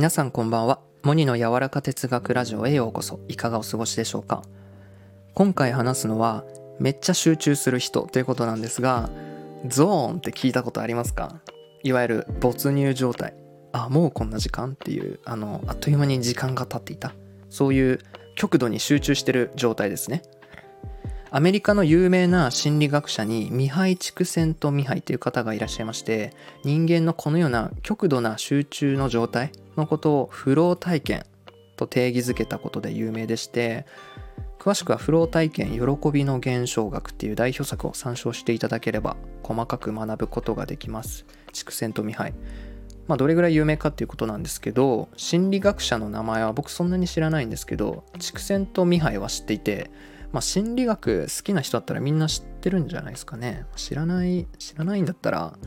皆さんこんばんは。モニの柔らか哲学ラジオへようこそ。いかがお過ごしでしょうか？今回話すのはめっちゃ集中する人ということなんですがゾーンって聞いたことありますか？いわゆる没入状態。あもうこんな時間？っていうあのあっという間に時間が経っていた。そういう極度に集中してる状態ですね。アメリカの有名な心理学者にミハイ・チクセント・ミハイという方がいらっしゃいまして人間のこのような極度な集中の状態のことをフロー体験と定義づけたことで有名でして詳しくはフロー体験喜びの現象学っていう代表作を参照していただければ細かく学ぶことができます。畜生とミハイ。まあどれぐらい有名かっていうことなんですけど心理学者の名前は僕そんなに知らないんですけど畜生とミハイは知っていてまあ、心理学好きな人だったらみんな知ってるんじゃないですかね。知らない、知らないんだったら、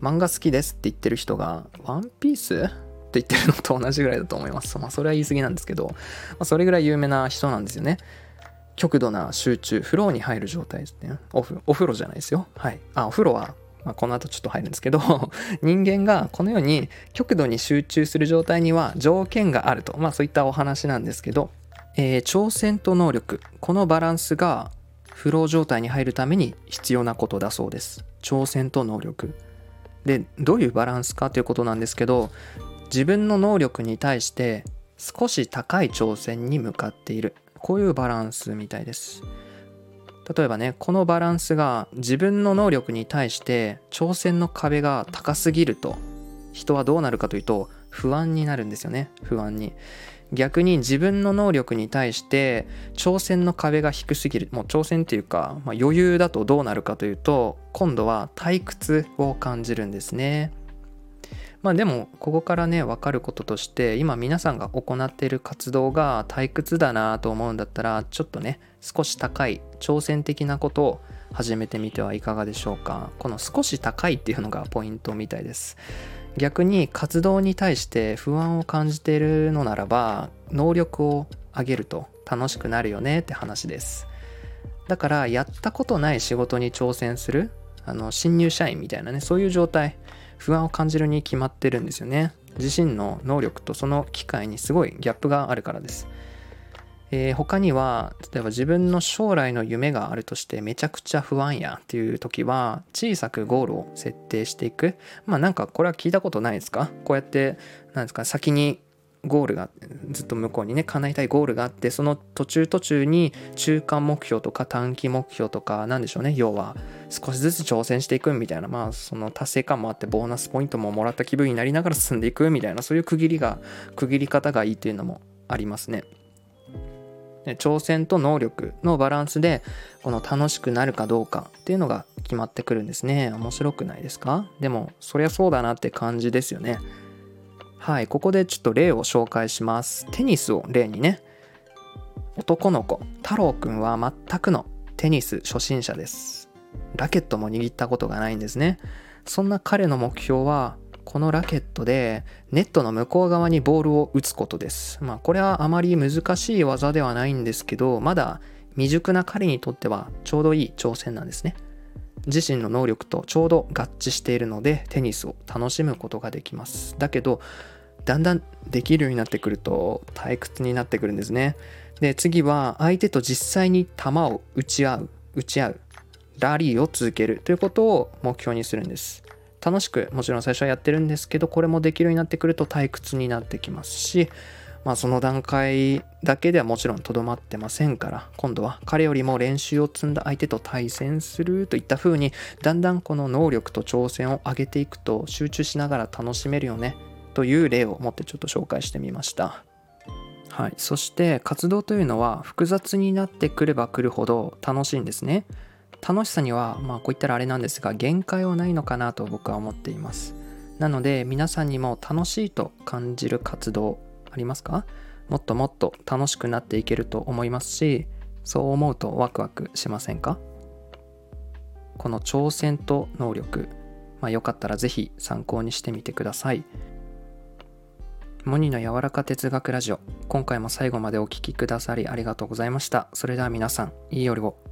漫画好きですって言ってる人が、ワンピース？って言ってるのと同じぐらいだと思います。まあ、それは言い過ぎなんですけど、まあ、それぐらい有名な人なんですよね。極度な集中、フローに入る状態ですね。おお風呂じゃないですよ。はい。あ、お風呂は、まあ、この後ちょっと入るんですけど、人間がこのように極度に集中する状態には条件があると。まあ、そういったお話なんですけど、えー、挑戦と能力このバランスがフロー状態に入るために必要なことだそうです。挑戦と能力。でどういうバランスかということなんですけど自分の能力に対して少し高い挑戦に向かっている。こういうバランスみたいです。例えばねこのバランスが自分の能力に対して挑戦の壁が高すぎると人はどうなるかというと不安になるんですよね。不安に。逆に自分の能力に対して挑戦の壁が低すぎるもう挑戦っていうか、まあ、余裕だとどうなるかというと今度は退屈を感じるんですね。まあでもここからね分かることとして今皆さんが行っている活動が退屈だなと思うんだったらちょっとね少し高い挑戦的なことを始めてみてはいかがでしょうか。この少し高いっていうのがポイントみたいです。逆に活動に対して不安を感じているのならば能力を上げると楽しくなるよねって話です。だからやったことない仕事に挑戦するあの新入社員みたいなねそういう状態不安を感じるに決まってるんですよね。自身の能力とその機会にすごいギャップがあるからです。えー、他には例えば自分の将来の夢があるとしてめちゃくちゃ不安やっていう時は小さくゴールを設定していく。まあなんかこれは聞いたことないですか？こうやってなんですか先にゴールがずっと向こうにね叶えたいゴールがあってその途中途中に中間目標とか短期目標とかなんでしょうね。要は少しずつ挑戦していくみたいなまあその達成感もあってボーナスポイントももらった気分になりながら進んでいくみたいなそういう区切りが区切り方がいいっていうのもありますね。挑戦と能力のバランスでこの楽しくなるかどうかっていうのが決まってくるんですね。面白くないですか？でもそりゃそうだなって感じですよね。はいここでちょっと例を紹介します。テニスを例にね。男の子太郎くんは全くのテニス初心者です。ラケットも握ったことがないんですね。そんな彼の目標はこのラケットでネットの向こう側にボールを打つことです。まあこれはあまり難しい技ではないんですけど、まだ未熟な彼にとってはちょうどいい挑戦なんですね。自身の能力とちょうど合致しているのでテニスを楽しむことができます。だけど、だんだんできるようになってくると退屈になってくるんですね。で、次は相手と実際に球を打ち合う、打ち合う、ラリーを続けるということを目標にするんです。楽しくもちろん最初はやってるんですけどこれもできるようになってくると退屈になってきますしまあその段階だけではもちろんとどまってませんから今度は彼よりも練習を積んだ相手と対戦するといった風にだんだんこの能力と挑戦を上げていくと集中しながら楽しめるよねという例を持ってちょっと紹介してみました。はい、そして活動というのは複雑になってくればくるほど楽しいんですね。楽しさにはまあこう言ったらあれなんですが限界はないのかなと僕は思っています。なので皆さんにも楽しいと感じる活動ありますか？もっともっと楽しくなっていけると思いますしそう思うとワクワクしませんか？この挑戦と能力まあよかったらぜひ参考にしてみてください。モニの柔らか哲学ラジオ今回も最後までお聴きくださりありがとうございました。それでは皆さんいい夜を。